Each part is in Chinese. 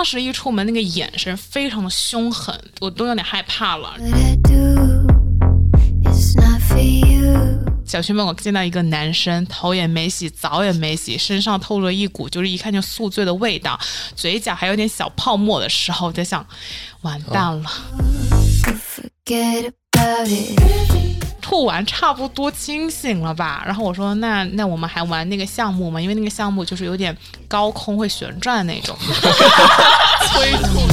当时一出门那个眼神非常的凶狠，我都有点害怕了。小区门口见到一个男生，头也没洗，澡也没洗，身上透露了一股就是一看就宿醉的味道，嘴角还有点小泡沫的时候，我在想，完蛋了。It. 吐完差不多清醒了吧？然后我说那那我们还玩那个项目吗？因为那个项目就是有点高空会旋转那种。催吐。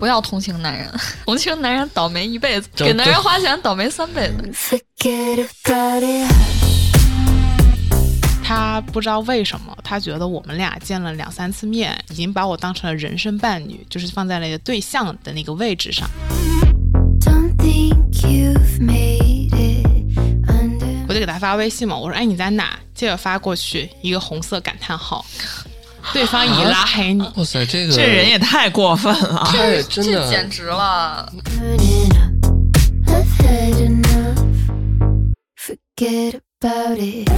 不要同情男人，同情男人倒霉一辈子，给男人花钱倒霉三辈子。他不知道为什么，他觉得我们俩见了两三次面，已经把我当成了人生伴侣，就是放在了对象的那个位置上。Don't think you've made it under 我就给他发微信嘛，我说哎你在哪？接着发过去一个红色感叹号，对方已拉黑你。哇塞，这个这人也太过分了。太真这简的直了！I've had enough. Forget about it.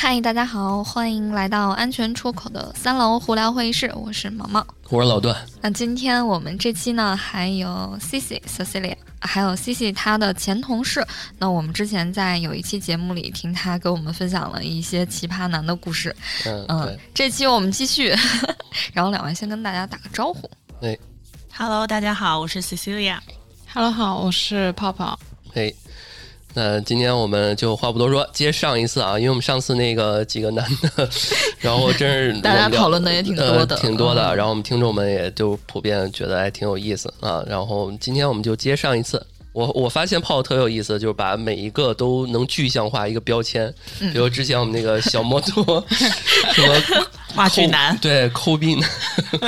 嗨，大家好，欢迎来到安全出口的三楼胡聊会议室，我是毛毛。我是老段，那今天我们这期呢，还有 Cici Cecilia，还有 Cici 她的前同事。那我们之前在有一期节目里听她给我们分享了一些奇葩男的故事。嗯，嗯对，，这期我们继续，然后两位先跟大家打个招呼。哎 Hello，大家好，我是 Cecilia。Hello 好，我是泡泡。嘿，那今天我们就话不多说，接上一次啊，因为我们上次那个几个男的，然后真是 大家讨论的也挺多的呃挺多的，嗯然后我们听众们也就普遍觉得还挺有意思啊，然后今天我们就接上一次。我我发现泡特有意思，就是把每一个都能具象化一个标签，嗯。比如之前我们那个小摩托，什么话剧男对抠逼男，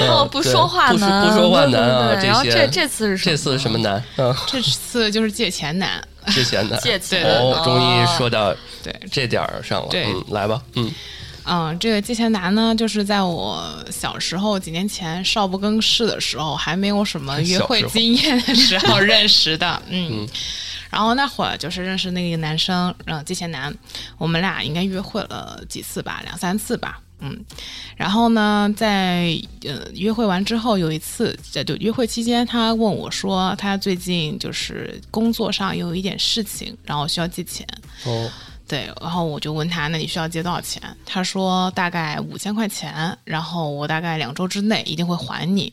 哦，嗯对不说话不说男，不说话男啊，对然后些这这次是什么这次是什么男？嗯，这次就是借钱男，借钱的借钱哦，终于说到对，这点儿上了，嗯，来吧，嗯，嗯，这个借钱男呢，就是在我小时候几年前少不更事的时候，还没有什么约会经验的时候 认识的，嗯。嗯然后那会儿就是认识那个男生，嗯，借钱男，我们俩应该约会了几次吧，两三次吧，嗯。然后呢，在呃约会完之后，有一次在就约会期间，他问我说，他最近就是工作上有一点事情，然后需要借钱，哦，对，然后我就问他，那你需要借多少钱？他说大概五千块钱，然后我大概两周之内一定会还你。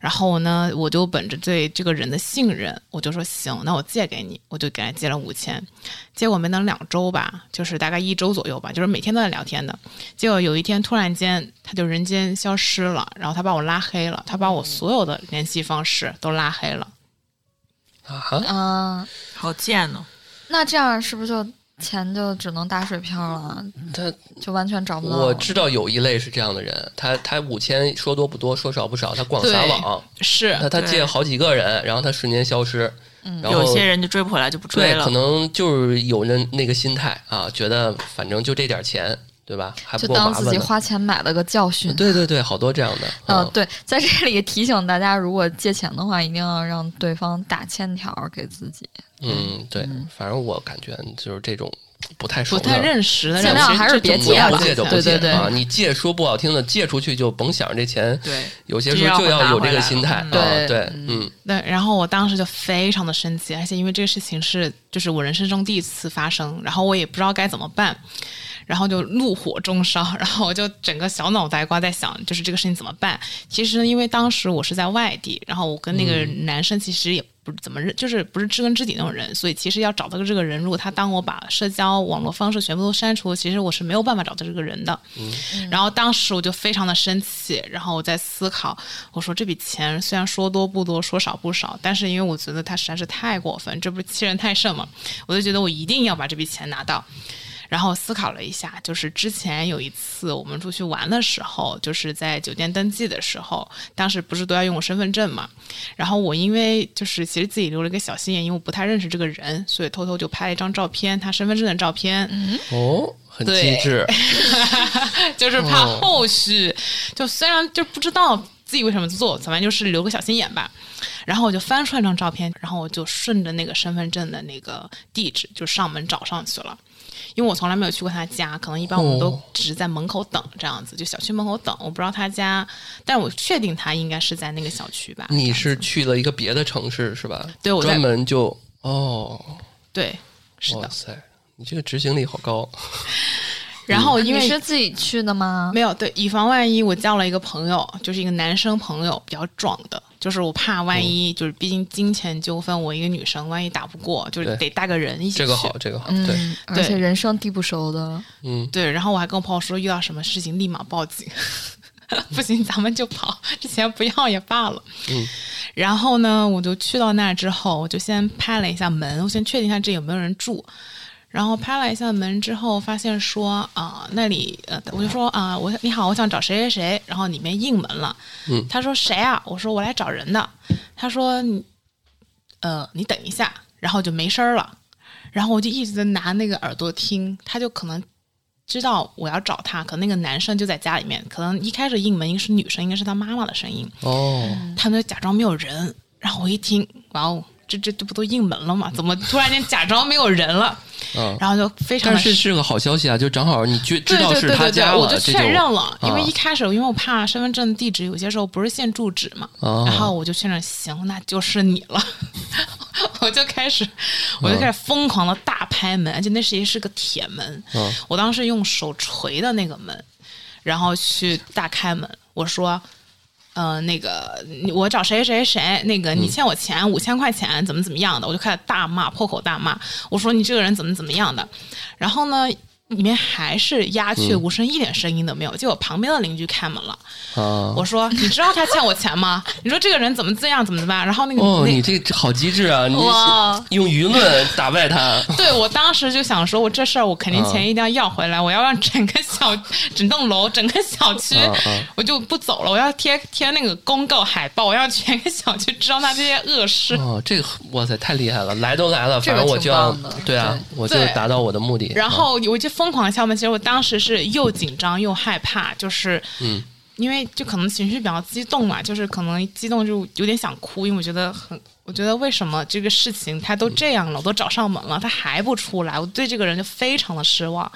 然后呢，我就本着对这个人的信任，我就说行，那我借给你，我就给他借了五千。结果没等两周吧，就是大概一周左右吧，就是每天都在聊天的。结果有一天突然间他就人间消失了，然后他把我拉黑了，他把我所有的联系方式都拉黑了。啊，嗯，好贱哦！那这样是不是就钱就只能打水漂了，他就完全找不到？我知道有一类是这样的人，他他五千说多不多，说少不少，他广撒网，是他他借好几个人，然后他瞬间消失，然后有些人就追不回来就不追了对，了可。能就是有那那个心态啊，觉得反正就这点钱，对吧？还不就当自己。花钱买了个教训。对对对，好多这样的。嗯、啊对，在这里提醒大家，如果借钱的话，一定要让对方打欠条给自己，嗯，对，反正我感觉就是这种不太熟不太认识的人，尽量还是别借了不借就不对对对啊！你借说不好听的，借出去就甭想着这钱，对，有些时候就要有这个心态啊。对对，嗯，对，然后我当时就非常的生气，而且因为这个事情是就是我人生中第一次发生，然后我也不知道该怎么办，然后就怒火中烧，然后我就整个小脑袋瓜在想，就是这个事情怎么办。其实因为当时我是在外地，然后我跟那个男生其实也不怎么认，就是不是知根知底那种人，所以其实要找到这个人，如果他当我把社交网络方式全部都删除，其实我是没有办法找到这个人的。然后当时我就非常的生气，然后我在思考，我说这笔钱虽然说多不多，说少不少，但是因为我觉得他实在是太过分，这不是欺人太甚嘛，我就觉得我一定要把这笔钱拿到。然后思考了一下，就是之前有一次我们出去玩的时候，就是在酒店登记的时候，当时不是都要用我身份证嘛？然后我因为就是其实自己留了一个小心眼，因为我不太认识这个人，所以偷偷就拍了一张照片，他身份证的照片。哦，很对机智，就是怕哦后续，就虽然就不知道自己为什么做，反正就是留个小心眼吧。然后我就翻出来张照片，然后我就顺着那个身份证的那个地址就上门找上去了。因为我从来没有去过他家，可能一般我们都哦只是在门口等这样子，就小区门口等。我不知道他家，但我确定他应该是在那个小区吧。你是去了一个别的城市是吧？对我专门就哦，对，是的。哇塞，你这个执行力好高。然后因为你是自己去的吗？没有对，以防万一，我叫了一个朋友，就是一个男生朋友，比较壮的，就是我怕万一，就是毕竟金钱纠纷，我一个女生，万一打不过，就是得带个人一起去。这个好，这个好，对，嗯，而且人生地不熟的，嗯，对，然后我还跟我朋友说，遇到什么事情立马报警，不行咱们就跑，这钱不要也罢了。嗯，然后呢，我就去到那儿之后，我就先拍了一下门，我先确定一下这有没有人住。然后拍了一下门之后，发现说啊、那里呃，我就说啊、我你好，我想找谁谁谁，然后里面应门了。嗯他说谁啊？我说我来找人的。他说你呃，你等一下，然后就没声儿了。然后我就一直在拿那个耳朵听，他就可能知道我要找他，可能那个男生就在家里面，可能一开始应门应该是女生，应该是他妈妈的声音，哦，他们就假装没有人。然后我一听，哇哦，这这这不都应门了吗？怎么突然间假装没有人了？嗯，然后就非常但是是个好消息啊，就正好你知知对道是对对对对，他家了，我就确认了，因为啊。一开始因为我怕身份证地址有些时候不是现住址嘛，哦然后我就确认行，那就是你了，我就开始我就开始疯狂的大拍门，而且那是一是个铁门，嗯我当时用手锤的那个门，然后去大开门，我说。呃，那个，我找谁谁谁，那个你欠我钱五千块钱，怎么怎么样的，我就开始大骂，破口大骂。我说你这个人怎么怎么样的，然后呢，里面还是鸦雀无声，一点声音都没有。结果旁边的邻居开门了，啊，我说你知道他欠我钱吗？你说这个人怎么这样，怎么怎么办？然后那个、你这这好机智啊！你哇用舆论打败他，对我当时就想说，我这事儿我肯定钱一定要要回来，我要让整个小、整栋楼、整个小区，我就不走了，我要贴贴那个公告海报，我要全个小区知道他这些恶事。哦，这个哇塞，太厉害了！来都来了，反正我就要对啊，我就达到我的目的。然后我就疯狂敲门，其实我当时是又紧张又害怕，就是嗯，因为就可能情绪比较激动嘛，就是可能激动就有点想哭，因为我觉得很，我觉得为什么这个事情他都这样了，我都找上门了，他还不出来，我对这个人就非常的失望。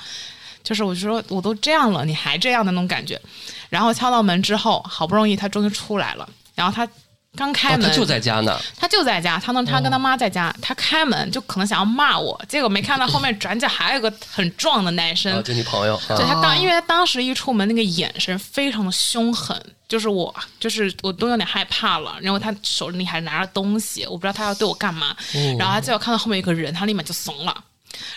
就是我就说我都这样了，你还这样的那种感觉。然后敲到门之后，好不容易他终于出来了，然后他刚开哦，门，他就在家呢。他就在家，他呢，他跟他妈在家，他开门就可能想要骂我，结果没看到后面转角还有个很壮的男生，啊，就你朋友啊，对他当，哦因为他当时一出门那个眼神非常的凶狠，就是我，就是我都有点害怕了。然后他手里还拿着东西，我不知道他要对我干嘛。然后他结果看到后面有个人，他立马就怂了。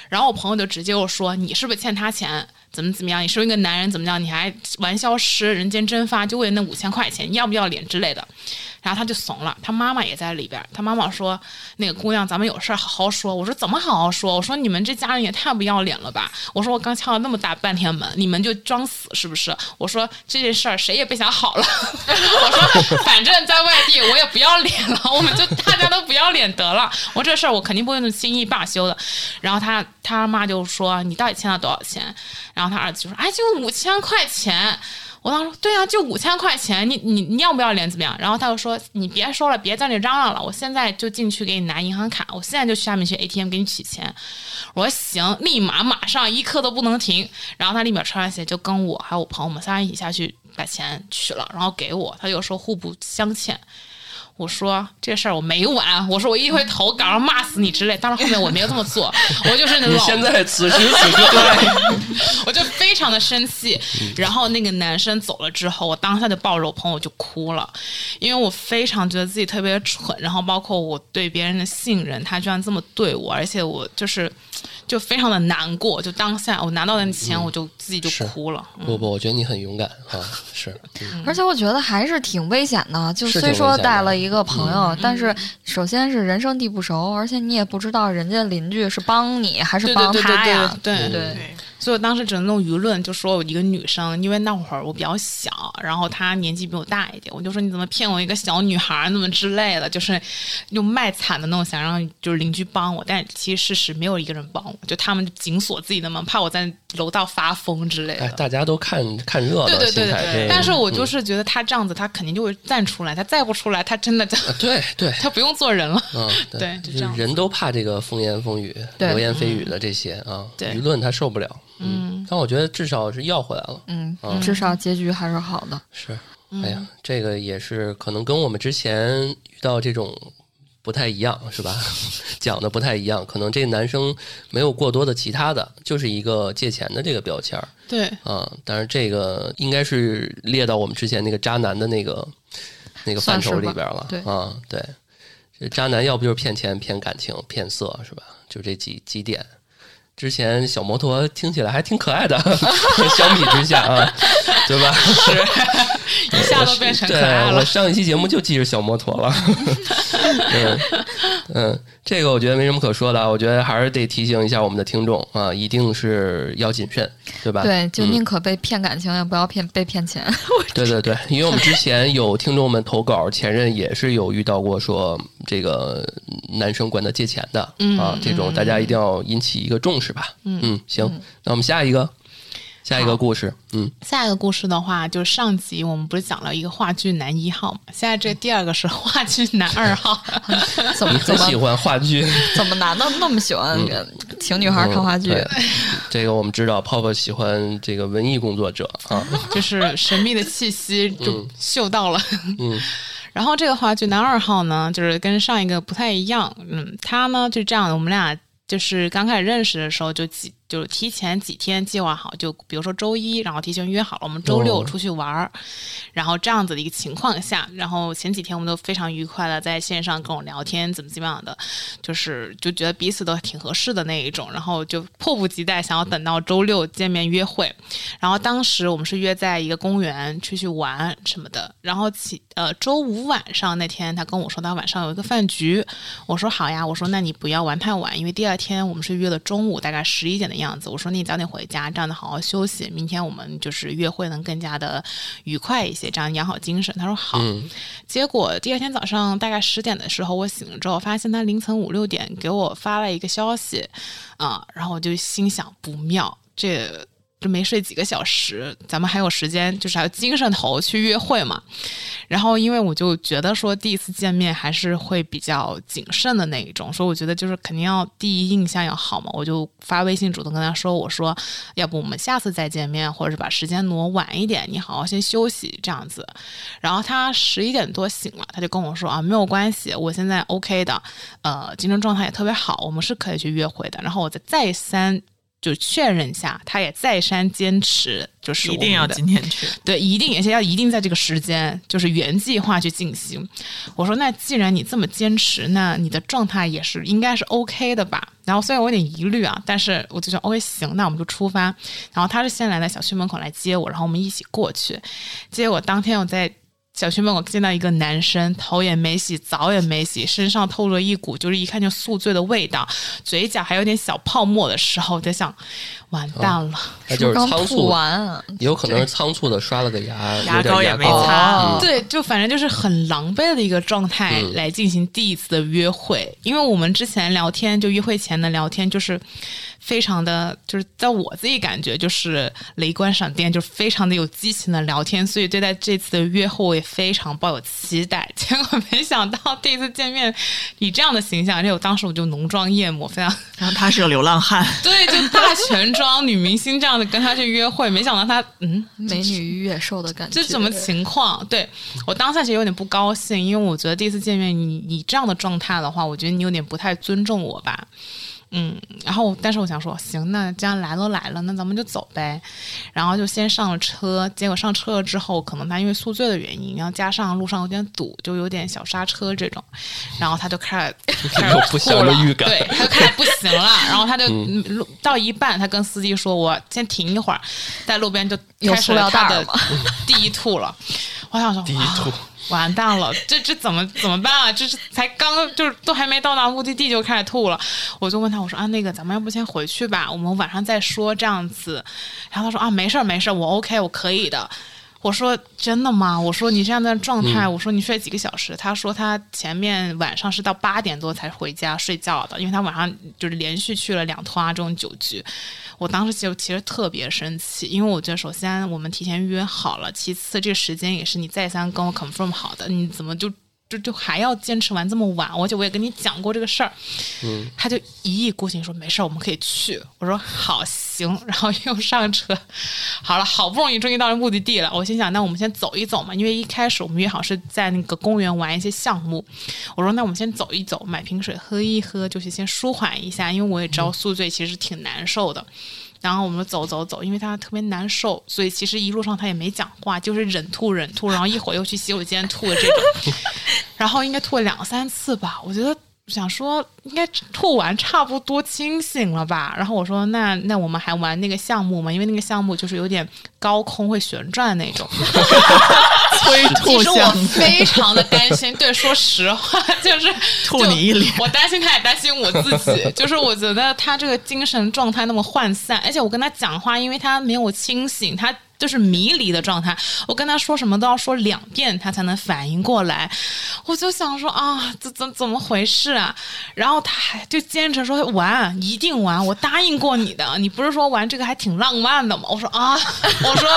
然后我朋友就直接又说：“你是不是欠他钱？怎么怎么样？你是不是一个男人？怎么样？你还玩消失、人间蒸发，就为了那五千块钱，要不要脸之类的？”然后他就怂了，他妈妈也在里边。他妈妈说：“那个姑娘，咱们有事好好说。”我说：“怎么好好说？”我说：“你们这家人也太不要脸了吧！”我说：“我刚敲了那么大半天门，你们就装死是不是？”我说：“这件事儿谁也别想好了。”我说：“反正在外地我也不要脸了，我们就大家都不要脸得了。我这事儿我肯定不会轻易罢休的。”然后他他妈就说：“你到底欠了多少钱？”然后他儿子就说：“哎，就五千块钱。”我当时说对啊，就五千块钱，你你你要不要脸怎么样？然后他就说你别说了，别在那嚷嚷了，我现在就进去给你拿银行卡，我现在就去下面去 ATM 给你取钱。我说行，立马马上一刻都不能停。然后他立马穿上鞋就跟我还有我朋友我们仨一起下去把钱取了，然后给我，他就说互不相欠。我说这事儿我没完，我说我一回头赶上骂死你之类。当然后面我没有这么做，我就是那你现在此时此刻，我就非常的生气。然后那个男生走了之后，我当下就抱着我朋友就哭了，因为我非常觉得自己特别蠢，然后包括我对别人的信任，他居然这么对我，而且我就是就非常的难过。就当下我拿到那钱，我就自己就哭了。嗯不不，我觉得你很勇敢啊，是，嗯 而且我觉得还是挺危险的。就虽说带了一个朋友，但是首先是人生地不熟，而且你也不知道人家邻居是帮你还是帮对对对对他呀。对对对嗯对，所以我当时只能用舆论就说我一个女生，因为那会儿我比较小，然后她年纪比我大一点，我就说你怎么骗我一个小女孩儿那么之类的，就是用卖惨的那种想让就是邻居帮我，但其实事实没有一个人帮我，就他们紧锁自己的门，怕我在楼道发疯之类的。哎，大家都看看热闹对对对但是我嗯就是觉得他这样子，他肯定就会站出来，他再不出来，他真的就啊对对，他不用做人了。嗯，对。就就这样。人都怕这个风言风语、流言蜚语的这些啊，舆论他受不了。嗯，但我觉得至少是要回来了。嗯，至少结局还是好的。是，嗯哎呀，这个也是可能跟我们之前遇到这种不太一样，是吧？讲的不太一样，可能这男生没有过多的其他的，就是一个借钱的这个标签儿对，啊。但是这个应该是列到我们之前那个渣男的那个那个范畴里边了。对啊，对，这渣男要不就是骗钱、骗感情、骗色，是吧？就这几几点。之前小摩托听起来还挺可爱的，相比之下啊，对吧？是 一下都变成可对爱了。我上一期节目就记着小摩托了。嗯嗯，这个我觉得没什么可说的啊，我觉得还是得提醒一下我们的听众啊，一定是要谨慎，对吧？对，就嗯宁可被骗感情，也不要骗被骗钱。对对对，因为我们之前有听众们投稿，前任也是有遇到过说这个男生管他借钱的、啊，这种大家一定要引起一个重视吧。嗯行，那我们下一个下一个故事，嗯，下一个故事的话，就是上集我们不是讲了一个话剧男一号嘛，现在这第二个是话剧男二号。怎么你怎么很喜欢话剧。怎么男的那么喜欢请女孩看话剧？这个我们知道，泡泡喜欢这个文艺工作者啊，就是神秘的气息就嗅到了。嗯 然后这个话剧男二号呢，就是跟上一个不太一样。嗯，他呢就这样的，我们俩就是刚开始认识的时候就几就是提前几天计划好，就比如说周一，然后提前约好了我们周六哦出去玩儿，然后这样子的一个情况下，然后前几天我们都非常愉快的在线上跟我聊天，怎么怎么样的，就是就觉得彼此都挺合适的那一种，然后就迫不及待想要等到周六见面约会。然后当时我们是约在一个公园出去玩什么的，然后起呃周五晚上那天他跟我说他晚上有一个饭局，我说好呀，我说那你不要玩太晚，因为第二天我们是约了中午大概十一点的样子，我说你早点回家，这样子好好休息，明天我们就是约会能更加的愉快一些，这样养好精神。他说好，嗯结果第二天早上大概十点的时候，我醒了之后，发现他凌晨五六点给我发了一个消息，啊、然后我就心想不妙，这就没睡几个小时，咱们还有时间，就是还有精神头去约会嘛。然后因为我就觉得说第一次见面还是会比较谨慎的那一种，所以我觉得就是肯定要第一印象要好嘛，我就发微信主动跟他说，我说要不我们下次再见面，或者是把时间挪晚一点，你好好先休息这样子。然后他十一点多醒了，他就跟我说啊，没有关系，我现在 OK 的，呃，精神状态也特别好，我们是可以去约会的。然后我再再三就确认一下，他也再三坚持，就是一定要今天去。对，一定，而且要一定在这个时间，就是原计划去进行。我说，那既然你这么坚持，那你的状态也是应该是 OK 的吧？然后虽然我有点疑虑啊，但是我就说 OK 行，那我们就出发。然后他是先来在小区门口来接我，然后我们一起过去。结果当天我在小区门口见到一个男生，头也没洗，澡也没洗，身上透着一股就是一看就宿醉的味道，嘴角还有点小泡沫的时候，我在想，完蛋了。那就是仓促，完有可能是仓促的刷了个牙，牙膏也没擦嗯。对，就反正就是很狼狈的一个状态嗯来进行第一次的约会，因为我们之前聊天，就约会前的聊天，就是非常的，就是在我自己感觉就是雷光闪电，就非常的有激情的聊天，所以对待这次的约会我也非常抱有期待。结果没想到第一次见面以这样的形象，而且我当时我就浓妆艳抹，非常 然后他是个流浪汉，对，就大全妆女明星这样的跟他去约会，没想到他嗯美女与野兽的感觉。这什么情况？对我当下其实有点不高兴，因为我觉得第一次见面，你你这样的状态的话，我觉得你有点不太尊重我吧。嗯，然后但是我想说，行，那既然来都来了，那咱们就走呗。然后就先上了车，结果上车了之后，可能他因为宿醉的原因，然后加上路上有点堵，就有点小刹车这种，然后他就开始开始有不祥的预感对，他就开始不行了，然后他就路到一半，他跟司机说：“我先停一会儿。”在路边就开始他的塑料袋儿吗第一吐了。我想说，第一吐，完蛋了，这这怎么怎么办啊？这是才刚就是都还没到达目的地就开始吐了，我就问他，我说啊，那个咱们要不先回去吧，我们晚上再说这样子。然后他说啊，没事儿没事儿，我 OK，我可以的。我说真的吗？我说你这样的状态，我说你睡几个小时？他说他前面晚上是到八点多才回家睡觉的，因为他晚上就是连续去了两趟啊这种酒局。我当时就其实特别生气，因为我觉得首先我们提前约好了，其次这个时间也是你再三跟我 confirm 好的，你怎么就就就还要坚持玩这么晚？而且我也跟你讲过这个事儿，嗯，他就一意孤行说没事儿，我们可以去。我说好行，然后又上车，好了，好不容易终于到了目的地了。我心想，那我们先走一走嘛，因为一开始我们约好是在那个公园玩一些项目。我说那我们先走一走，买瓶水喝一喝，就是先舒缓一下，因为我也知道宿醉其实挺难受的。然后我们走走走，因为他特别难受，所以其实一路上他也没讲话，就是忍吐忍吐，然后一会儿又去洗手间吐的这种，然后应该吐了两三次吧。我觉得想说应该吐完差不多清醒了吧。然后我说那那我们还玩那个项目吗？因为那个项目就是有点高空会旋转那种。催 其实我非常的担心，对，说实话，就是 吐你一脸我担心他，也担心我自己。就是我觉得他这个精神状态那么涣散，而且我跟他讲话，因为他没有清醒，他。就是迷离的状态，我跟他说什么都要说两遍，他才能反应过来。我就想说啊，这怎怎么回事啊？然后他还就坚持说玩，一定玩，我答应过你的。你不是说玩这个还挺浪漫的吗？我说啊，我说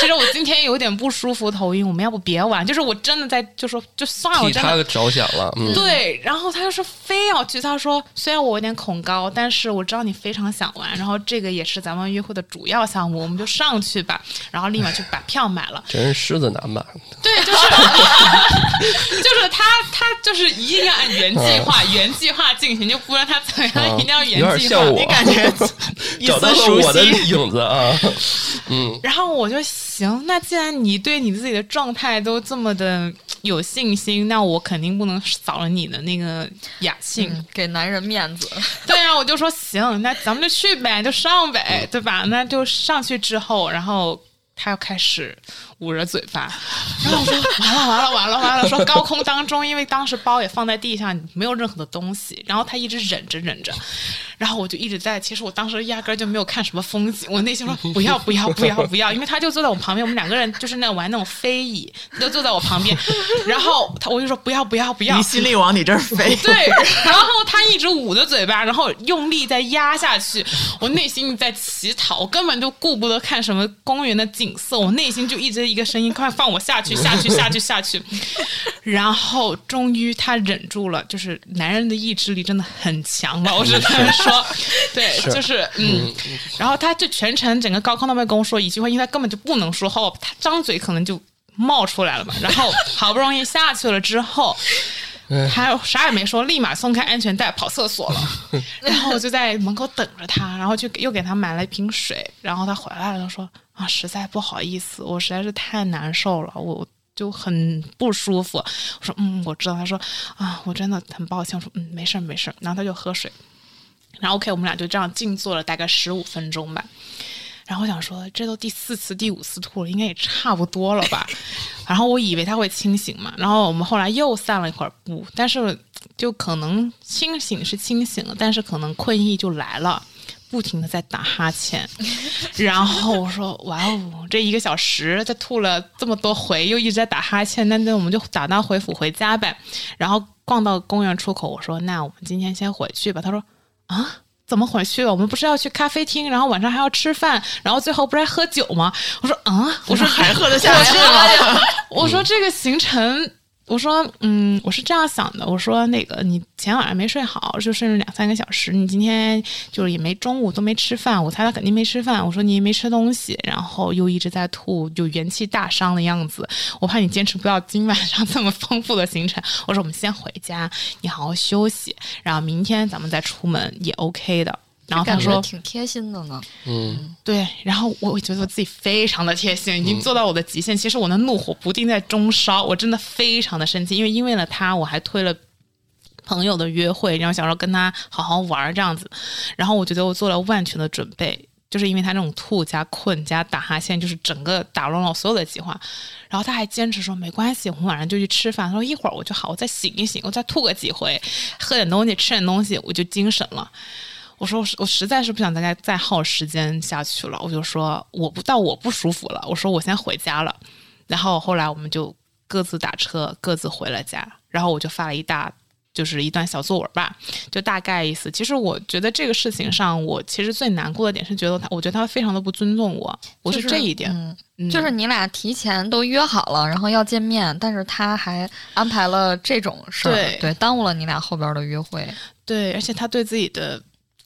其实我今天有点不舒服，头晕，我们要不别玩？就是我真的在就说就算了，我真的替他着想了，嗯，对，然后他就说非要去，他说虽然我有点恐高，但是我知道你非常想玩，然后这个也是咱们约会的主要项目，我们就上去吧，然后立马就把票买了。真是狮子男吧？对，就是 就是他他就是一定要按原计划、原计划进行，就不论他怎样，一定要原计划。像我，你感觉一 找到我的悉。影子啊，嗯，然后我就行，那既然你对你自己的状态都这么的有信心，那我肯定不能扫了你的那个雅兴。嗯，给男人面子。对啊，我就说行，那咱们就去呗，就上呗，对吧？那就上去之后，然后他要开始捂着嘴巴，然后我说完了完了完了完了，说高空当中，因为当时包也放在地上，没有任何的东西，然后他一直忍着忍着，然后我就一直在，其实我当时压根就没有看什么风景，我内心说不要不要不要不要，因为他就坐在我旁边，我们两个人就是那玩那种飞椅，就坐在我旁边，然后他我就说不要不要不要。你，心力往你这儿飞，对，然后他一直捂着嘴巴，然后用力在压下去，我内心在乞讨，我根本就顾不得看什么公园的景色，我内心就一直一个声音：快放我下去，下去，下去，下去。然后终于他忍住了，就是男人的意志力真的很强嘛，我只能说，对，就是嗯，然后他就全程整个高空都没跟我说一句话，因为他根本就不能说话，他张嘴可能就冒出来了嘛。然后好不容易下去了之后。他啥也没说，立马松开安全带跑厕所了。然后我就在门口等着他，然后就又给他买了一瓶水。然后他回来了，他说啊，实在不好意思，我实在是太难受了，我就很不舒服。我说嗯，我知道。他说啊，我真的很抱歉。我说嗯，没事儿没事儿。然后他就喝水。然后 OK，我们俩就这样静坐了大概十五分钟吧。然后我想说，这都第四次、第五次吐了，应该也差不多了吧。然后我以为他会清醒嘛，然后我们后来又散了一会儿步，但是就可能清醒是清醒了，但是可能困意就来了。不停的在打哈欠，然后我说：“哇哦，这一个小时，他吐了这么多回，又一直在打哈欠，那那我们就打道回府回家呗。”然后逛到公园出口，我说：“那我们今天先回去吧。”他说：“啊，怎么回去了？我们不是要去咖啡厅，然后晚上还要吃饭，然后最后不是还喝酒吗？”我说：“啊，我说 还喝得下我去说吗？我说这个行程，我说嗯，我是这样想的，我说那个你前晚上没睡好，就睡了两三个小时，你今天就是也没中午都没吃饭，我猜他肯定没吃饭。我说你也没吃东西，然后又一直在吐，就元气大伤的样子，我怕你坚持不到今晚上这么丰富的行程。我说我们先回家，你好好休息，然后明天咱们再出门也 OK 的。然后他感觉说挺贴心的呢。嗯，对，然后我我觉得我自己非常的贴心，已经做到我的极限。其实我的怒火不定在中烧，我真的非常的生气，因为因为了他，我还推了。朋友的约会，然后想说跟他好好玩儿这样子，然后我觉得我做了万全的准备，就是因为他那种吐加困加打哈欠，就是整个打乱了我所有的计划。然后他还坚持说没关系，我们晚上就去吃饭。他说一会儿我就好，我再醒一醒，我再吐个几回，喝点东西，吃点东西，我就精神了。我说我实我实在是不想大家再耗时间下去了，我就说我不到我不舒服了，我说我先回家了。然后后来我们就各自打车，各自回了家。然后我就发了一大就是一段小作文吧，就大概意思。其实我觉得这个事情上，我其实最难过的点是觉得他，我觉得他非常的不尊重我，我是就是这一点。就是你俩提前都约好了，然后要见面，但是他还安排了这种事对，耽误了你俩后边的约会。对，而且他对自己的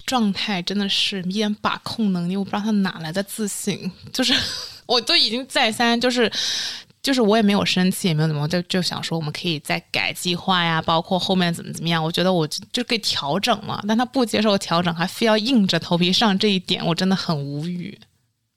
状态真的是一点把控能力，我不知道他哪来的自信。就是 我都已经再三就是。就是我也没有生气，也没有怎么，就就想说我们可以再改计划呀，包括后面怎么怎么样。我觉得我就就可以调整嘛，但他不接受调整，还非要硬着头皮上这一点，我真的很无语。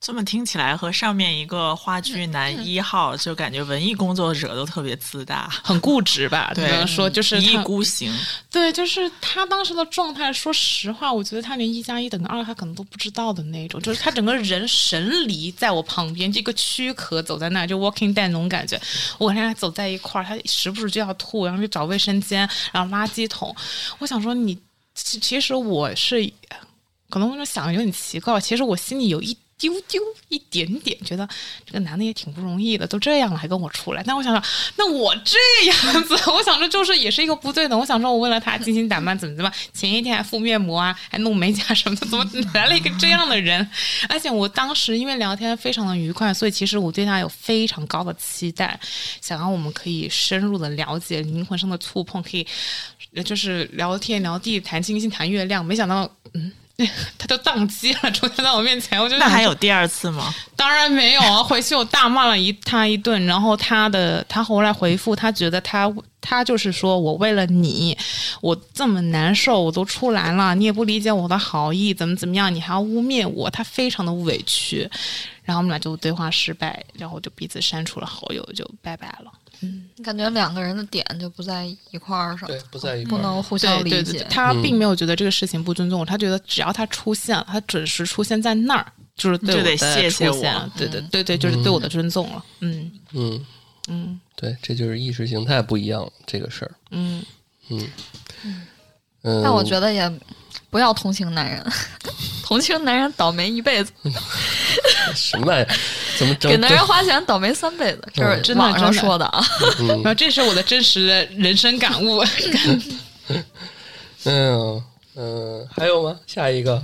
这么听起来和上面一个话剧男一号，就感觉文艺工作者都特别自大，很固执吧？只对能说就是一意孤行。对，就是他当时的状态。说实话，我觉得他连一加一等于二，他可能都不知道的那种。就是他整个人神离在我旁边，这个躯壳走在那儿，就 Walking Dead 那种感觉。我跟他走在一块儿，他时不时就要吐，然后去找卫生间，然后垃圾桶。我想说你，其其实我是可能我就想有点奇怪，其实我心里有一。丢丢一点点，觉得这个男的也挺不容易的，都这样了还跟我出来。但我想想，那我这样子，我想着就是也是一个不对的。我想说，我为了他精心打扮，怎么怎么，前一天还敷面膜啊，还弄美甲什么的，怎么来了一个这样的人？而且我当时因为聊天非常的愉快，所以其实我对他有非常高的期待，想要我们可以深入的了解灵魂上的触碰，可以就是聊天聊地谈星星谈月亮。没想到，嗯。他就宕机了，出现在我面前，我就那还有第二次吗？当然没有啊！回去我大骂了一他一顿，然后他的他后来回复，他觉得他他就是说我为了你，我这么难受，我都出来了，你也不理解我的好意，怎么怎么样，你还要污蔑我，他非常的委屈。然后我们俩就对话失败，然后就彼此删除了好友，就拜拜了。感觉两个人的点就不在一块儿上，对，不在一块儿。不能互相理解。对对对，他并没有觉得这个事情不尊重我，他觉得只要他出现了，他准时出现在那儿，就是对就得我的谢谢出现。我对对对对，就是对我的尊重了。嗯。嗯，嗯。对，这就是意识形态不一样这个事儿。嗯。嗯。嗯，但我觉得也不要同情男人，同情男人倒霉一辈子，什么玩意儿？怎么整？给男人花钱倒霉三辈子，这是真的网上说的啊。嗯然后这是我的真实的人生感悟。嗯嗯，还有吗？下一个，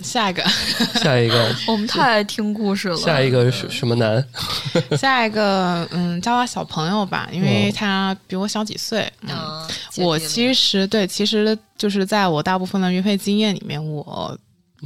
下一个，下一个，我们太爱听故事了。下一个是什么男？下一个，嗯，叫他小朋友吧，因为他比我小几岁。嗯，嗯，我其实对，其实就是在我大部分的约会经验里面，我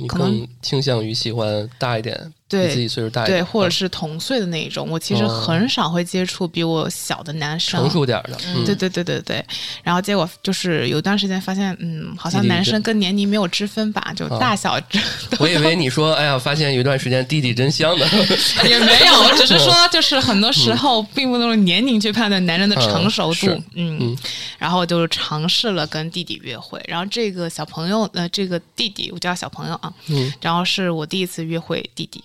可能更倾向于喜欢大一点，对自己岁数大一对，或者啊是同岁的那一种，我其实哦很少会接触比我小的男生。成熟点的。嗯，对对对对对，然后结果就是有段时间发现，嗯，好像男生跟年龄没有之分吧，就啊大小之 我以为你说，哎呀，发现有一段时间弟弟真香的。也没有，我只是说，就是很多时候并不能用年龄去判断男人的成熟度。嗯然后就尝试了跟弟弟约会，然后这个小朋友，呃，这个弟弟，我叫小朋友啊，嗯，然后是我第一次约会弟弟。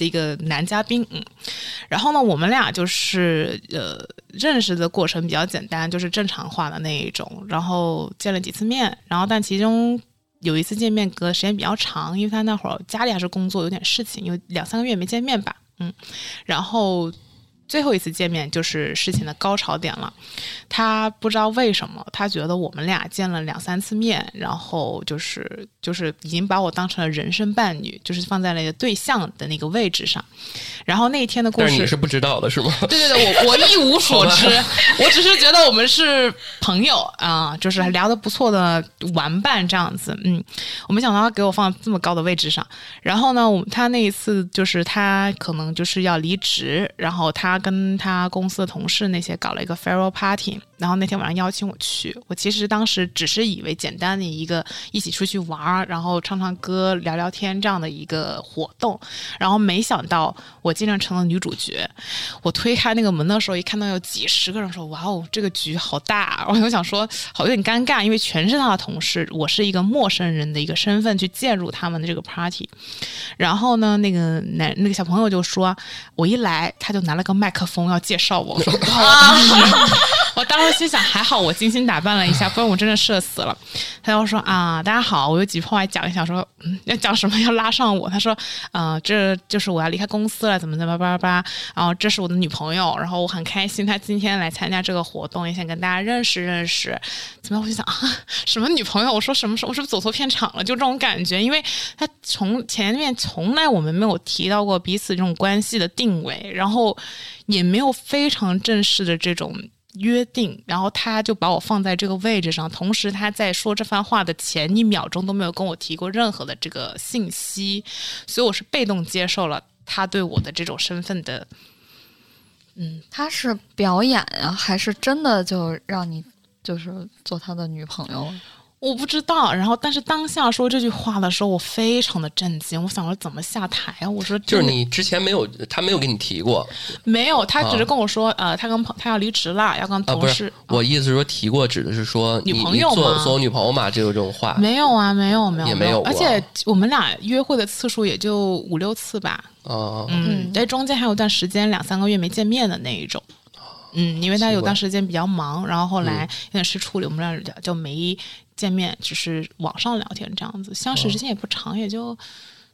的一个男嘉宾，嗯，然后呢，我们俩就是呃认识的过程比较简单，就是正常化的那一种，然后见了几次面，然后但其中有一次见面隔时间比较长，因为他那会儿家里还是工作有点事情，有两三个月没见面吧，嗯，然后最后一次见面就是事情的高潮点了。他不知道为什么，他觉得我们俩见了两三次面，然后就是就是已经把我当成了人生伴侣，就是放在了一个对象的那个位置上。然后那一天的故事但是你是不知道的是吗？对对对，我我一无所知，我只是觉得我们是朋友啊、就是聊得不错的玩伴这样子。嗯，我没想到他给我放这么高的位置上。然后呢，我他那一次就是他可能就是要离职，然后他跟他公司的同事那些搞了一个 farewell party。然后那天晚上邀请我去，我其实当时只是以为简单的一个一起出去玩儿，然后唱唱歌、聊聊天这样的一个活动，然后没想到我竟然成了女主角。我推开那个门的时候，一看到有几十个人，说：“哇哦，这个局好大！”我就想说，好有点尴尬，因为全是他的同事，我是一个陌生人的一个身份去介入他们的这个 party。然后呢，那个男那个小朋友就说，我一来他就拿了个麦克风要介绍我，我说啊，我当时心想还好我精心打扮了一下，不然我真的社死了。他就说啊，大家好，我有几句话讲一下，说、嗯、要讲什么要拉上我。他说，呃，这就是我要离开公司了，怎么怎么叭叭叭，然后这是我的女朋友，然后我很开心，她今天来参加这个活动，也想跟大家认识认识。怎么样？我就想啊，什么女朋友？我说什么时候？我是不是走错片场了？就这种感觉，因为他从前面从来我们没有提到过彼此这种关系的定位，然后也没有非常正式的这种约定，然后他就把我放在这个位置上，同时他在说这番话的前一秒钟都没有跟我提过任何的这个信息，所以我是被动接受了他对我的这种身份的。嗯他是表演啊，还是真的就让你就是做他的女朋友？我不知道，然后但是当下说这句话的时候，我非常的震惊。我想说怎么下台啊？我说就是你之前没有，他没有跟你提过没有，他只是啊跟我说，呃，他跟朋他要离职了，要跟啊？同事不是，。我意思是说提过，指的是说女你你做朋友吗做我女朋友嘛，这个这种话。没有啊，没有，没有，也没有而且我们俩约会的次数也就五六次吧。啊，嗯，在中间还有段时间两三个月没见面的那一种。嗯，因为他有段时间比较忙，然后后来有点事处理，我们俩就就没见面，只是网上聊天这样子。相识时间也不长，也就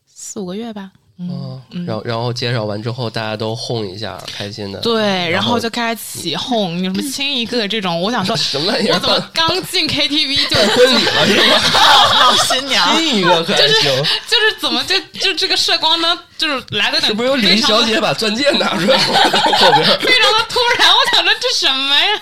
四五个月吧。嗯，嗯，然后然后介绍完之后，大家都哄一下，开心的。对，然然后后就开始起哄，你什么亲一个这种，我想说，什么玩意儿？我怎么刚进 KTV 就婚礼了是吗？闹新娘，亲一个可还行？就是怎么就就这个射光灯就是来的是不是有李小姐把钻戒拿出来后边？非常的突然，我想说这什么呀？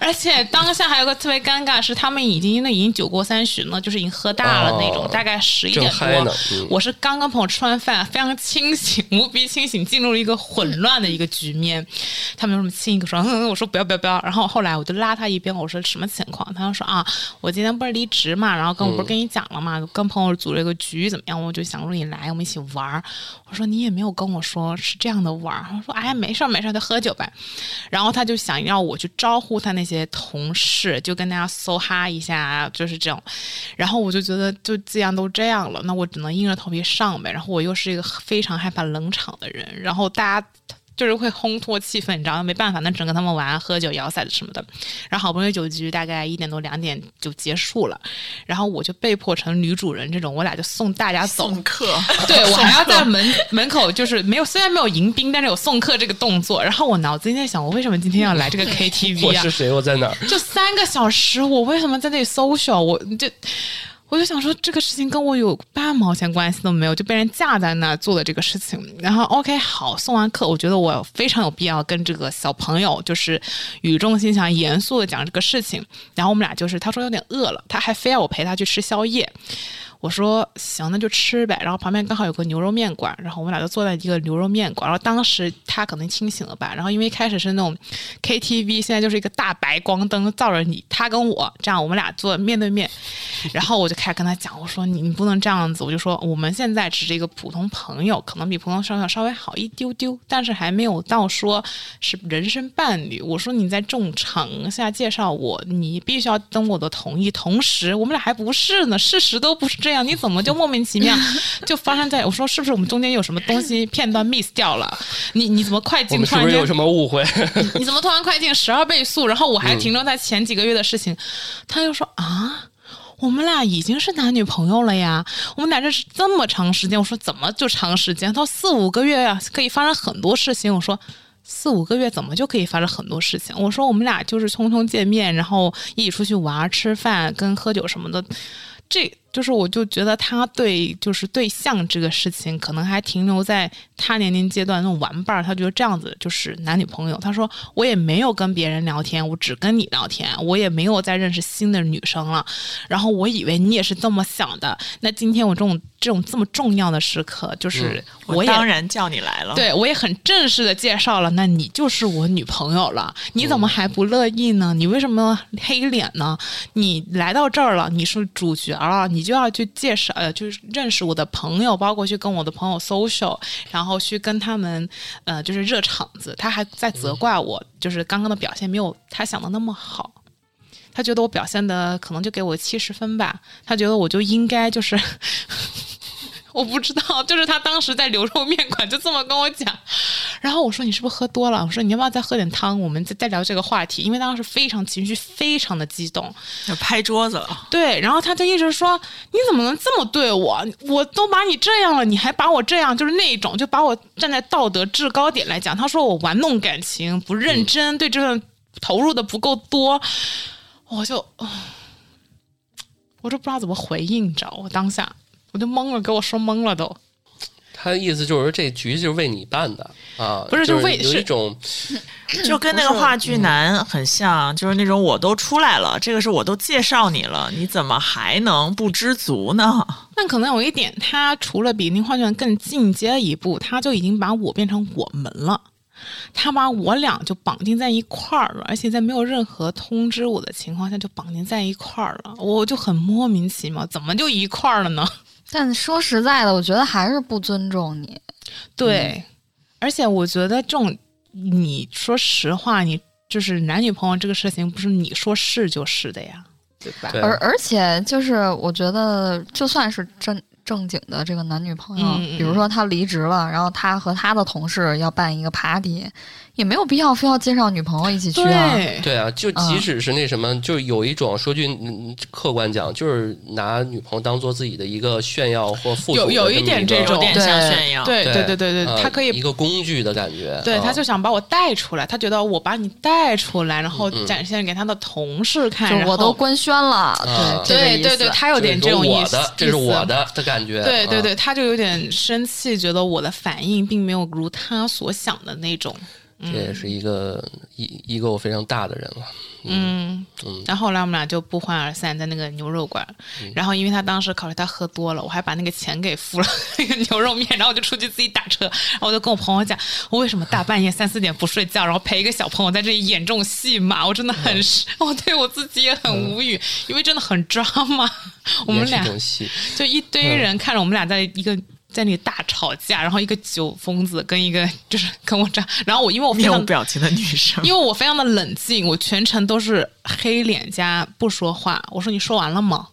而且当下还有个特别尴尬是，他们已经那已经酒过三巡了，就是已经喝大了那种，哦大概十一点多我是刚跟朋友吃完饭，非常清醒，无比清醒，进入了一个混乱的一个局面。他们有什么亲一个说，嗯，嗯我说不要不要不要。然后后来我就拉他一边，我说什么情况？他就说啊，我今天不是离职嘛，然后跟我不是跟你讲了嘛，跟朋友组了一个局，怎么样？我就想说你来，我们一起玩儿。我说你也没有跟我说是这样的玩儿。他说哎，没事儿没事儿，就喝酒呗。然后他就想要我去招呼他那些同事，就跟大家搜哈一下，就是这种。然后我就觉得，就既然都这样了，那我只能硬着头皮上呗。然后我又是一个非常害怕冷场的人，然后大家。就是会烘托气氛，你知道？没办法，那只能跟他们玩、喝酒、摇骰子什么的。然后好不容易酒局大概一点多、两点就结束了，然后我就被迫成女主人这种，我俩就送大家走。送客，对我还要在门门口，就是没有，虽然没有迎宾，但是有送客这个动作。然后我脑子里在想，我为什么今天要来这个 KTV 啊我是？谁？我在哪儿？就三个小时，我为什么在那里 social？我就我就想说，这个事情跟我有半毛钱关系都没有，就被人架在那做的这个事情。然后 OK，好，送完课，我觉得我非常有必要跟这个小朋友就是语重心长、严肃的讲这个事情。然后我们俩就是，他说有点饿了，他还非要我陪他去吃宵夜。我说行，那就吃呗。然后旁边刚好有个牛肉面馆，然后我们俩就坐在一个牛肉面馆。然后当时他可能清醒了吧，然后因为一开始是那种 KTV，现在就是一个大白光灯照着你，他跟我这样，我们俩坐面对面。然后我就开始跟他讲，我说你你不能这样子，我就说我们现在只是一个普通朋友，可能比普通朋友稍微好一丢丢，但是还没有到说是人生伴侣。我说你在这种场合下介绍我，你必须要等我的同意，同时我们俩还不是呢，事实都不是这样，你怎么就莫名其妙 就发生在我说是不是我们中间有什么东西片段 miss 掉了？你你怎么快进突然间是不是有什么误会？你怎么突然快进十二倍速？然后我还停留在前几个月的事情，他就说啊。我们俩已经是男女朋友了呀，我们俩认识这么长时间，我说怎么就长时间？他说四五个月呀、可以发生很多事情。我说四五个月怎么就可以发生很多事情？我说我们俩就是匆匆见面，然后一起出去玩、吃饭、跟喝酒什么的，这就是我就觉得他对就是对象这个事情，可能还停留在他年龄阶段那种玩伴儿，他觉得这样子就是男女朋友。他说我也没有跟别人聊天，我只跟你聊天，我也没有再认识新的女生了。然后我以为你也是这么想的。那今天我这种这种这么重要的时刻，就是我我也、当然叫你来了。，对我也很正式的介绍了，那你就是我女朋友了，你怎么还不乐意呢？你为什么黑脸呢？你来到这儿了，你是主角了，你就要去介绍，呃，就是认识我的朋友，包括去跟我的朋友 social，然后去跟他们，呃，就是热场子。他还在责怪我，就是刚刚的表现没有他想的那么好。他觉得我表现的可能就给我七十分吧，他觉得我就应该就是我不知道，就是他当时在牛肉面馆就这么跟我讲，然后我说你是不是喝多了？我说你要不要再喝点汤？我们再再聊这个话题，因为当时非常情绪非常的激动，就拍桌子了。对，然后他就一直说你怎么能这么对我？我都把你这样了，你还把我这样，就是那一种，就把我站在道德制高点来讲。他说我玩弄感情不认真，对这段投入的不够多，我就，我都不知道怎么回应，你知道？我当下我就懵了，给我说懵了都。他的意思就是说这局就是为你办的啊，不是就就为是有一种 就跟那个话剧男很像，就是那种我都出来了，这个是我都介绍你了，你怎么还能不知足呢？但可能有一点，他除了比那话剧男更进阶一步，他就已经把我变成我们了。他把我俩就绑定在一块儿了，而且在没有任何通知我的情况下就绑定在一块儿了，我就很莫名其妙，怎么就一块儿了呢？但说实在的，我觉得还是不尊重你。对，而且我觉得这种，你说实话，你就是男女朋友这个事情，不是你说是就是的呀，对吧？对而而且就是我觉得，就算是真正经的这个男女朋友，嗯嗯嗯比如说他离职了，然后他和他的同事要办一个 party，也没有必要非要介绍女朋友一起去啊。对，对啊，就即使是那什么，就有一种说句嗯客观讲，就是拿女朋友当做自己的一个炫耀或附有有一点这种。有点像炫耀。对对对对对他可以一个工具的感觉，对，啊他就想把我带出来，他觉得我把你带出来，然后嗯展现给他的同事看，就然后我都官宣了，啊对，对对对，他有点这种意思是，，这是我。的的感觉，啊对对对，他就有点生气，觉得我的反应并没有如他所想的那种。这也是一个一一个非常大的人了。嗯，然后后来我们俩就不欢而散，在那个牛肉馆。然后因为他当时考虑他喝多了，我还把那个钱给付了那个牛肉面，然后我就出去自己打车。然后我就跟我朋友讲，我为什么大半夜三四点不睡觉，然后陪一个小朋友在这里演这种戏码，我真的很，我对我自己也很无语，因为真的很抓嘛。我们俩就一堆人看着我们俩在一个。在那里大吵架，然后一个酒疯子跟一个就是跟我这样，然后我因为我非面无常表情的女生，因为我非常的冷静，我全程都是黑脸加不说话。我说你说完了吗？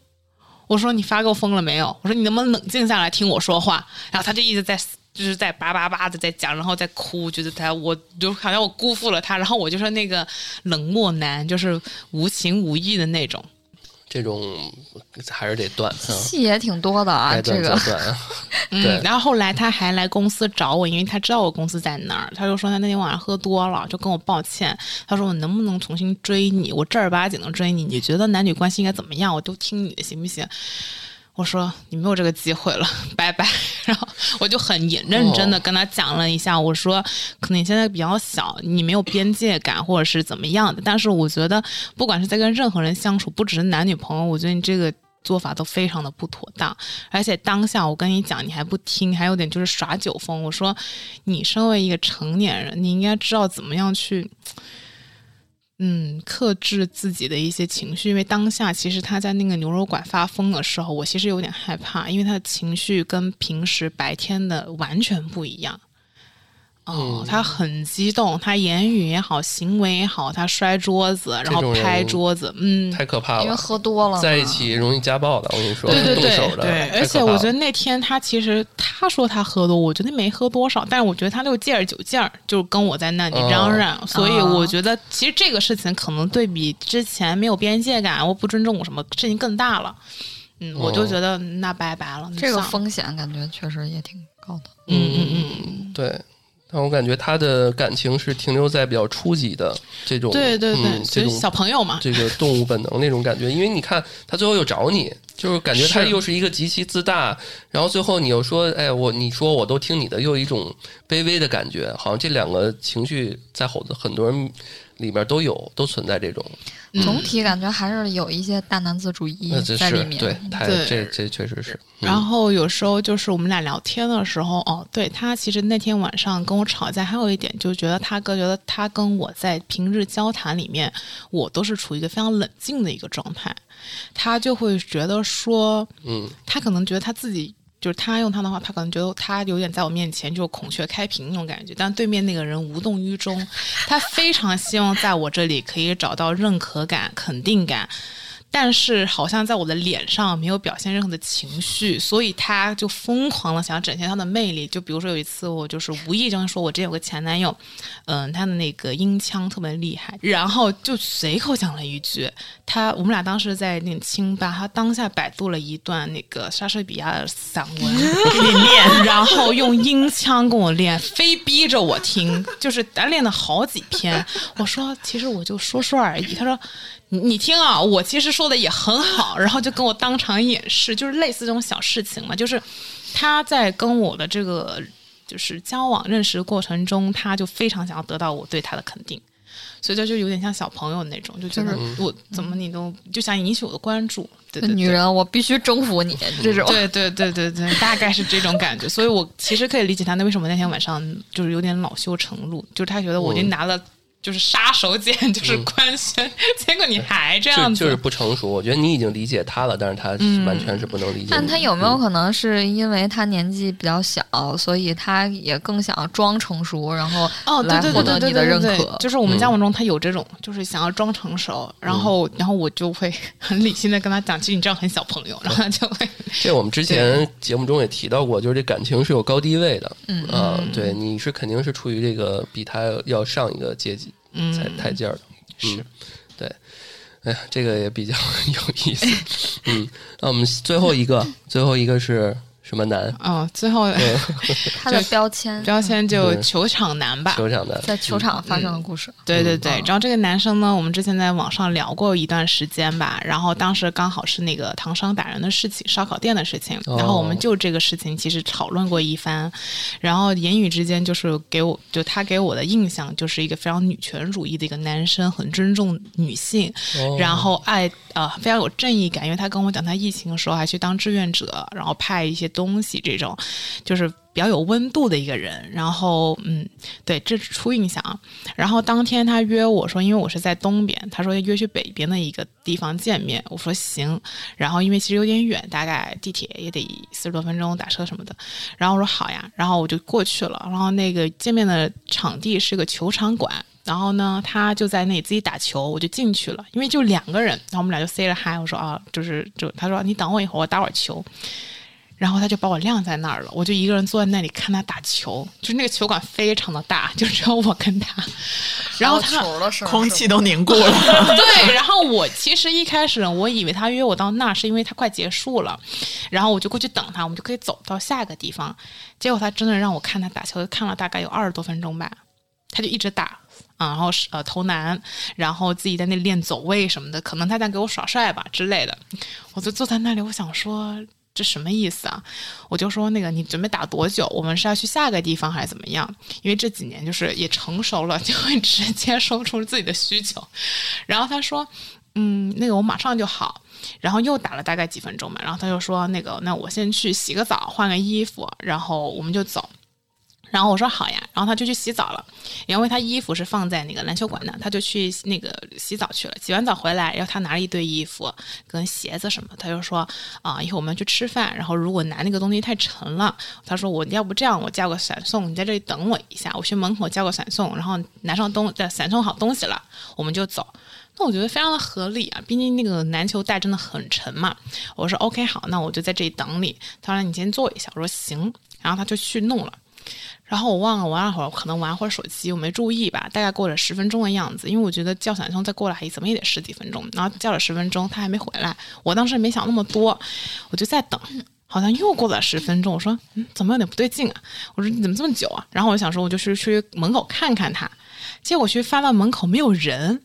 我说你发够疯了没有？我说你能不能冷静下来听我说话？然后他就一直在就是在叭叭叭的在讲，然后在哭，觉得他我就好像我辜负了他，然后我就是那个冷漠男，就是无情无义的那种。这种还是得断，啊戏也挺多的啊，这个。嗯，然后后来他还来公司找我，因为他知道我公司在哪儿，他就说他那天晚上喝多了，就跟我抱歉。他说我能不能重新追你？我正儿八经的追你，你觉得男女关系应该怎么样？我都听你的，行不行？我说你没有这个机会了，拜拜。然后我就很认认真的跟他讲了一下，我说可能你现在比较小，你没有边界感或者是怎么样的，但是我觉得不管是在跟任何人相处，不只是男女朋友，我觉得你这个。做法都非常的不妥当，而且当下我跟你讲，你还不听，还有点就是耍酒疯。我说，你身为一个成年人，你应该知道怎么样去，嗯，克制自己的一些情绪。因为当下其实他在那个牛肉馆发疯的时候，我其实有点害怕，因为他的情绪跟平时白天的完全不一样。哦，他很激动，他言语也好，行为也好，他摔桌子，然后拍桌子，嗯，太可怕了因为，喝多了，在一起容易家暴的。我跟你说，对对对对而且我觉得那天他其实他说他喝多，我觉得没喝多少，但是我觉得他就借着酒劲儿，就跟我在那里嚷嚷，所以我觉得其实这个事情可能对比之前没有边界感，我不尊重我什么事情更大了。嗯，我就觉得那拜拜了，那这个风险感觉确实也挺高的。嗯嗯嗯，对。但我感觉他的感情是停留在比较初级的这种，对对对，嗯、这种就是小朋友嘛，这个动物本能那种感觉。因为你看，他最后又找你，就是感觉他又是一个极其自大，然后最后你又说，哎，我你说我都听你的，又有一种卑微的感觉，好像这两个情绪在很多很多人里面都有，都存在这种，总体感觉还是有一些大男子主义那这是在里面。对，太对。这这确实是，嗯。然后有时候就是我们俩聊天的时候，哦，对他其实那天晚上跟我吵架，还有一点就觉得他哥觉得他跟我在平日交谈里面，我都是处于一个非常冷静的一个状态，他就会觉得说，嗯，他可能觉得他自己。就是他用他的话，他可能觉得他有点在我面前就孔雀开屏那种感觉，但对面那个人无动于衷。他非常希望在我这里可以找到认可感、肯定感，但是好像在我的脸上没有表现任何的情绪，所以他就疯狂的想要展现他的魅力。就比如说有一次，我就是无意中说我之前有个前男友，嗯，他的那个音腔特别厉害，然后就随口讲了一句，他我们俩当时在那个清吧，他当下百度了一段那个莎士比亚的散文给你念，然后用音腔跟我练，非逼着我听，就是他练了好几篇。我说其实我就说说而已，他说。你你听啊，我其实说的也很好，然后就跟我当场演示，就是类似这种小事情嘛，就是他在跟我的这个就是交往认识过程中，他就非常想要得到我对他的肯定，所以这就有点像小朋友那种，就觉得我怎么你都就想引起我的关注，对对对。女人，我必须征服你，这种。对对对对对，大概是这种感觉，所以我其实可以理解他那为什么那天晚上就是有点恼羞成怒，就是他觉得我已经拿了就是杀手锏，就是官宣，结果你还这样子，就就是不成熟。我觉得你已经理解他了，但是他完全是不能理解你。但他有没有嗯可能是因为他年纪比较小，所以他也更想装成熟，然后哦，对来对对对获得你的对？就是我们嗯交往中，他有这种，就是想要装成熟，然后然后我就会很理性的跟他讲，其实你这样很小朋友，然后他就会，这我们之前节目中也提到过，就是这感情是有高低位的。嗯啊，对，你是肯定是处于这个比他要上一个阶级嗯台台阶儿的。嗯，对。哎呀，这个也比较 有意思。嗯，那我们最后一个，最后一个是什么男？嗯，最后 他的标签，标签就球场男吧，球场男。在球场发生的故事。对对对，嗯。然后这个男生呢，我们之前在网上聊过一段时间吧，然后当时刚好是那个唐山打人的事情，烧烤店的事情，哦。然后我们就这个事情其实讨论过一番，然后言语之间就是给我就他给我的印象就是一个非常女权主义的一个男生，很尊重女性，哦。然后爱呃非常有正义感，因为他跟我讲他疫情的时候还去当志愿者，然后派一些东西这种，就是比较有温度的一个人。然后嗯，对，这是初印象。然后当天他约我说，因为我是在东边，他说约去北边的一个地方见面，我说行。然后因为其实有点远，大概地铁也得四十多分钟，打车什么的。然后我说好呀，然后我就过去了。然后那个见面的场地是个球场馆。然后呢，他就在那里自己打球，我就进去了，因为就两个人，然后我们俩就 say 了 hi，我说啊，就是就他说你等我一会儿，我打会儿球，然后他就把我晾在那儿了，我就一个人坐在那里看他打球，就是那个球馆非常的大，就只有我跟他，然后他空气都凝固了。对，然后我其实一开始我以为他约我到那儿是因为他快结束了，然后我就过去等他，我们就可以走到下一个地方。结果他真的让我看他打球，看了大概有二十多分钟吧，他就一直打。啊，然后是呃投篮，然后自己在那练走位什么的，可能他在给我耍帅吧之类的。我就坐在那里，我想说这什么意思啊？我就说那个你准备打多久？我们是要去下个地方还是怎么样？因为这几年就是也成熟了，就会直接说出自己的需求。然后他说，嗯，那个我马上就好。然后又打了大概几分钟嘛，然后他就说那个那我先去洗个澡，换个衣服，然后我们就走。然后我说好呀，然后他就去洗澡了，因为他衣服是放在那个篮球馆的，他就去那个洗澡去了。洗完澡回来，然后他拿了一堆衣服跟鞋子什么，他就说啊，一会儿我们去吃饭，然后如果拿那个东西太沉了，他说我要不这样，我叫个闪送，你在这里等我一下，我去门口叫个闪送，然后拿上东再闪送好东西了，我们就走。那我觉得非常的合理啊，毕竟那个篮球袋真的很沉嘛。我说 OK 好，那我就在这里等你。他说你先坐一下，我说行，然后他就去弄了。然后我忘了玩了会儿，可能玩会儿手机，我没注意吧，大概过了十分钟的样子。因为我觉得叫闪送再过来怎么也得十几分钟，然后叫了十分钟，他还没回来。我当时没想那么多，我就在等，好像又过了十分钟。我说，嗯，怎么有点不对劲啊？我说你怎么这么久啊？然后我想说，我就去去门口看看他，结果去发到门口没有人。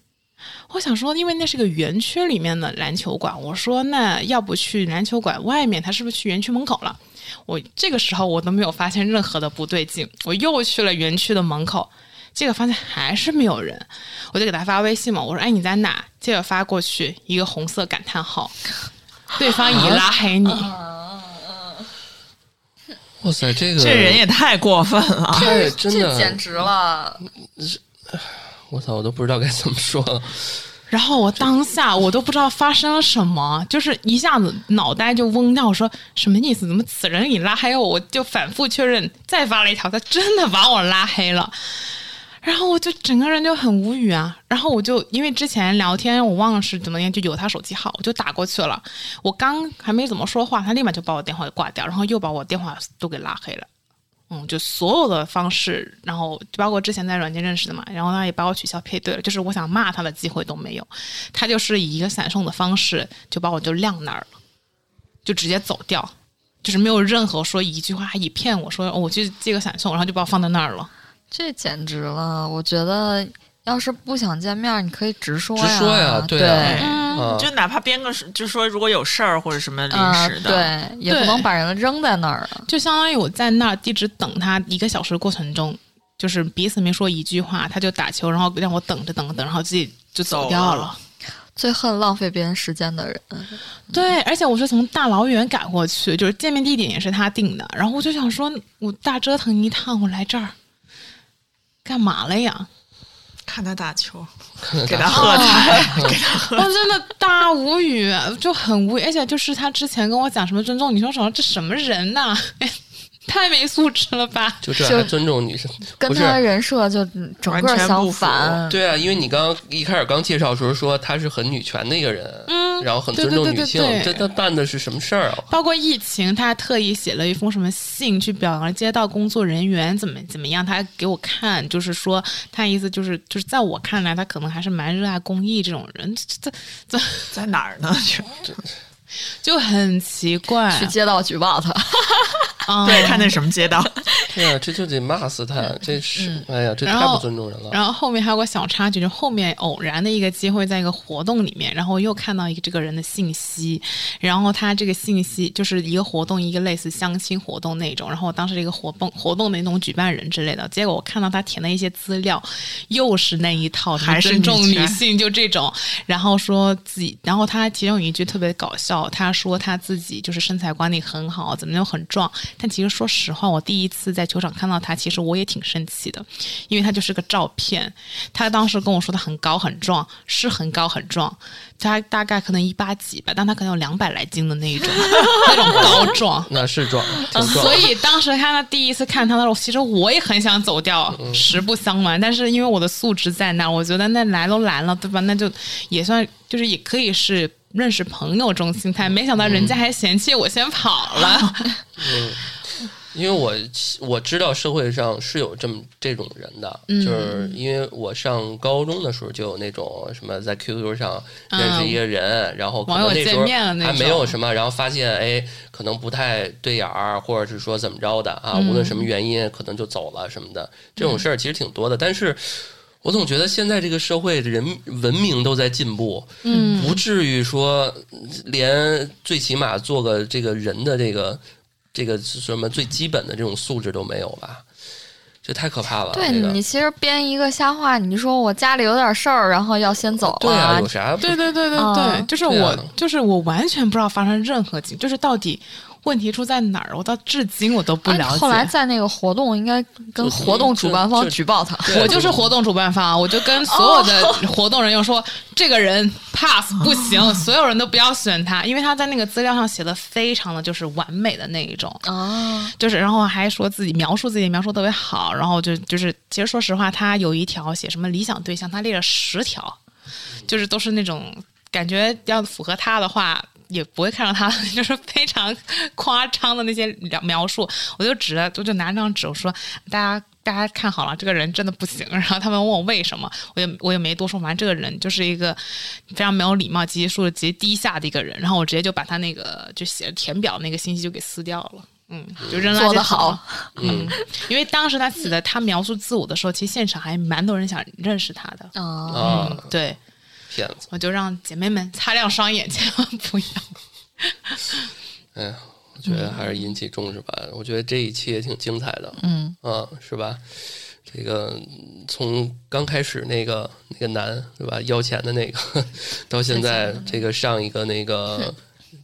我想说，因为那是个园区里面的篮球馆，我说那要不去篮球馆外面，他是不是去园区门口了？我这个时候我都没有发现任何的不对劲，我又去了园区的门口，结果发现还是没有人，我就给他发微信嘛，我说哎你在哪？结果发过去一个红色感叹号，对方已拉黑你。哇塞，这个这人也太过分了。太真这简，直了！我操，我都不知道该怎么说了。然后我当下我都不知道发生了什么，就是一下子脑袋就嗡掉。我说什么意思？怎么此人已拉黑我？我就反复确认，再发了一条，他真的把我拉黑了。然后我就整个人就很无语啊。然后我就因为之前聊天，我忘了是怎么样，就有他手机号，我就打过去了。我刚还没怎么说话，他立马就把我电话给挂掉，然后又把我电话都给拉黑了。嗯，就所有的方式，然后包括之前在软件认识的嘛，然后他也把我取消配对了，就是我想骂他的机会都没有，他就是以一个闪送的方式就把我就晾那儿了，就直接走掉，就是没有任何说一句话，还以骗我说、我去借个闪送，然后就把我放在那儿了。这简直了！我觉得要是不想见面，你可以直说呀，直说呀对就哪怕编个，就说如果有事儿或者什么临啊时的，对，也不能把人扔在那儿啊。就相当于我在那儿一直等他一个小时的过程中，就是彼此没说一句话，他就打球，然后让我等着等着等，然后自己就走走掉了了。最恨浪费别人时间的人，对，而且我是从大老远赶过去，就是见面地点也是他定的，然后我就想说，我大折腾一趟，我来这儿干嘛了呀？看他打球，给他喝彩，给他喝我真的大无语，就很无语，而且就是他之前跟我讲什么尊重你说什么，这什么人呐、太没素质了吧？就就这还尊重女生？跟他的人设就整完个不符反。对啊，因为你刚刚一开始刚介绍的时候说他是很女权的一个人，嗯，然后很尊重对对对女性，对对这他办的是什么事儿啊？包括疫情，他还特意写了一封什么信去表扬街道工作人员怎么怎么样，他还给我看，就是说他意思就是就是在我看来，他可能还是蛮热爱公益这种人，这这这在哪儿呢？就 就很奇怪。去街道举报他，嗯对，看那什么街道，对啊，这就得骂死他，这是哎呀，这太不尊重人了。然后后面还有个小插曲，就后面偶然的一个机会，在一个活动里面，然后又看到一个这个人的信息，然后他这个信息就是一个活动，一个类似相亲活动那种，然后我当时是一个活动活动的那种举办人之类的，结果我看到他填的一些资料，又是那一套，还是尊重女性就这种，然后说自己，然后他其中有一句特别搞笑，他说他自己就是身材管理很好，怎么又很壮，但其实说实话，我第一次在球场看到他，其实我也挺生气的，因为他就是个照片。他当时跟我说他很高很壮，是很高很壮，他大概可能一八几吧，但他可能有两百来斤的那一种，那种高壮。那是壮，挺壮。所以当时看他第一次看他的时候，其实我也很想走掉，实不相瞒。但是因为我的素质在那，我觉得那来都来了，对吧？那就也算就是也可以是认识朋友这种心态。没想到人家还嫌弃我先跑了。嗯。因为我我知道社会上是有这么这种人的，嗯。就是因为我上高中的时候就有那种什么在 QQ 上认识一个人，然后可网友能那时候见面了那还没有什么，然后发现哎可能不太对眼儿，或者是说怎么着的啊，嗯无论什么原因，可能就走了什么的，这种事儿其实挺多的，但是。我总觉得现在这个社会人文明都在进步，嗯不至于说连最起码做个这个人的这个这个什么最基本的这种素质都没有吧？这太可怕了。对这个你其实编一个瞎话，你说我家里有点事儿，然后要先走了对啊，有啥？对对对对对，嗯就是我，就是我完全不知道发生任何情，就是到底问题出在哪儿，我到至今我都不了解。啊后来在那个活动，应该跟活动主办方举报他。我就是活动主办方，我就跟所有的 活动人员说，这个人 pass 不行，所有人都不要选他，因为他在那个资料上写的非常的就是完美的那一种，啊，就是然后还说自己描述自己描述特别好，然后就就是其实说实话，他有一条写什么理想对象，他列了十条，就是都是那种感觉要符合他的话。也不会看到他，就是非常夸张的那些描描述，我就指着，我就拿那张纸，我说大家大家看好了，这个人真的不行。然后他们问我为什么，我也我也没多说，反正这个人就是一个非常没有礼貌、极其素质极低下的一个人。然后我直接就把他那个就写填表那个信息就给撕掉了。嗯，就扔垃圾做得桶好。嗯，因为当时他写的他描述自我的时候，其实现场还蛮多人想认识他的。啊，啊，对，骗子。我就让姐妹们擦亮双眼，千万不要。哎呀，我觉得还是引起重视吧。我觉得这一期也挺精彩的，嗯啊，是吧？这个嗯从刚开始那个那个男对吧，要钱的那个，到现在这个上一个那个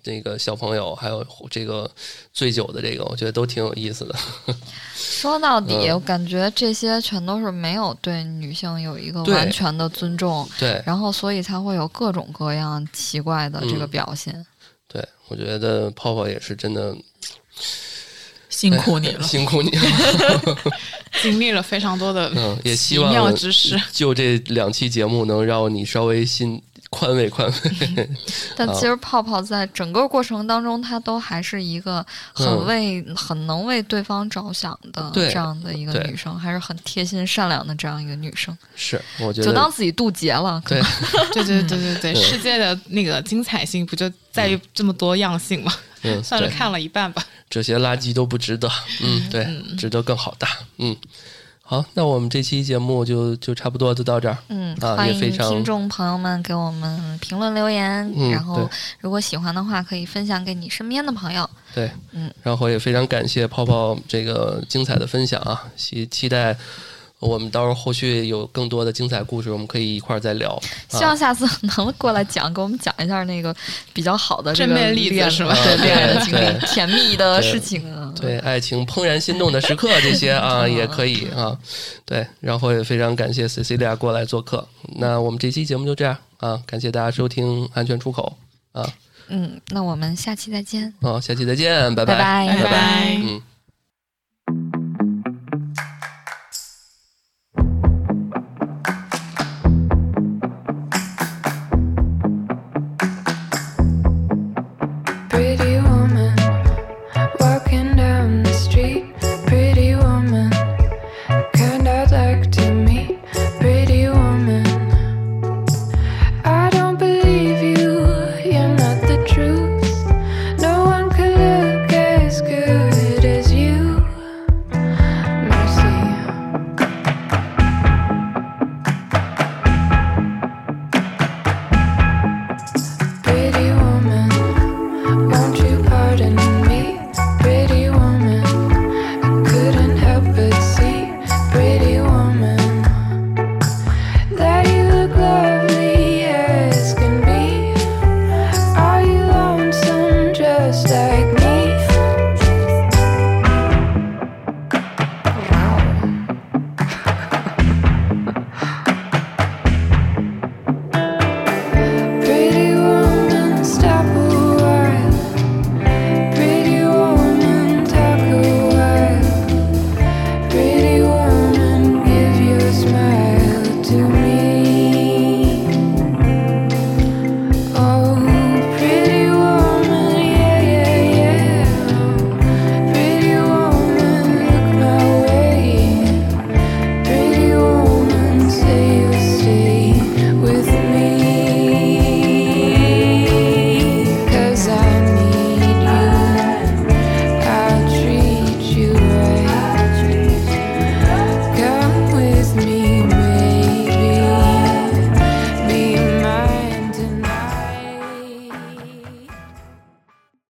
那个小朋友，还有这个醉酒的这个，我觉得都挺有意思的。说到底，嗯我感觉这些全都是没有对女性有一个完全的尊重，对然后所以才会有各种各样奇怪的这个嗯表现。对，我觉得泡泡也是真的辛苦你了。辛苦你了。经历了非常多的嗯，也希奇妙望。就这两期节目能让你稍微心宽慰宽慰。啊 但其实泡泡在整个过程当中，她都还是一个很嗯为、很能为对方着想的这样的一个女生，还是很贴心善良的这样一个女生，是，我觉得就当自己渡劫了。可对能 对对对对对，嗯世界的那个精彩性不就在于这么多样性吗？算是看了一半吧。这些垃圾都不值得。嗯，对，值得更好的。嗯，好，那我们这期节目就就差不多就到这儿。嗯，啊欢迎也非常听众朋友们给我们评论留言，嗯然后如果喜欢的话，可以分享给你身边的朋友。对，嗯，然后也非常感谢泡泡这个精彩的分享啊，期期待我们到时候后续有更多的精彩故事，我们可以一块儿再聊。希望下次能过来讲，给我们讲一下那个比较好的这个正面例子是吧对对恋爱的经历、甜蜜的事情啊。对爱情怦然心动的时刻这些啊 也可以啊，对，然后也非常感谢 Cecilia 过来做客。那我们这期节目就这样啊，感谢大家收听安全出口啊，嗯，那我们下期再见。好，下期再见，拜拜拜拜拜拜嗯。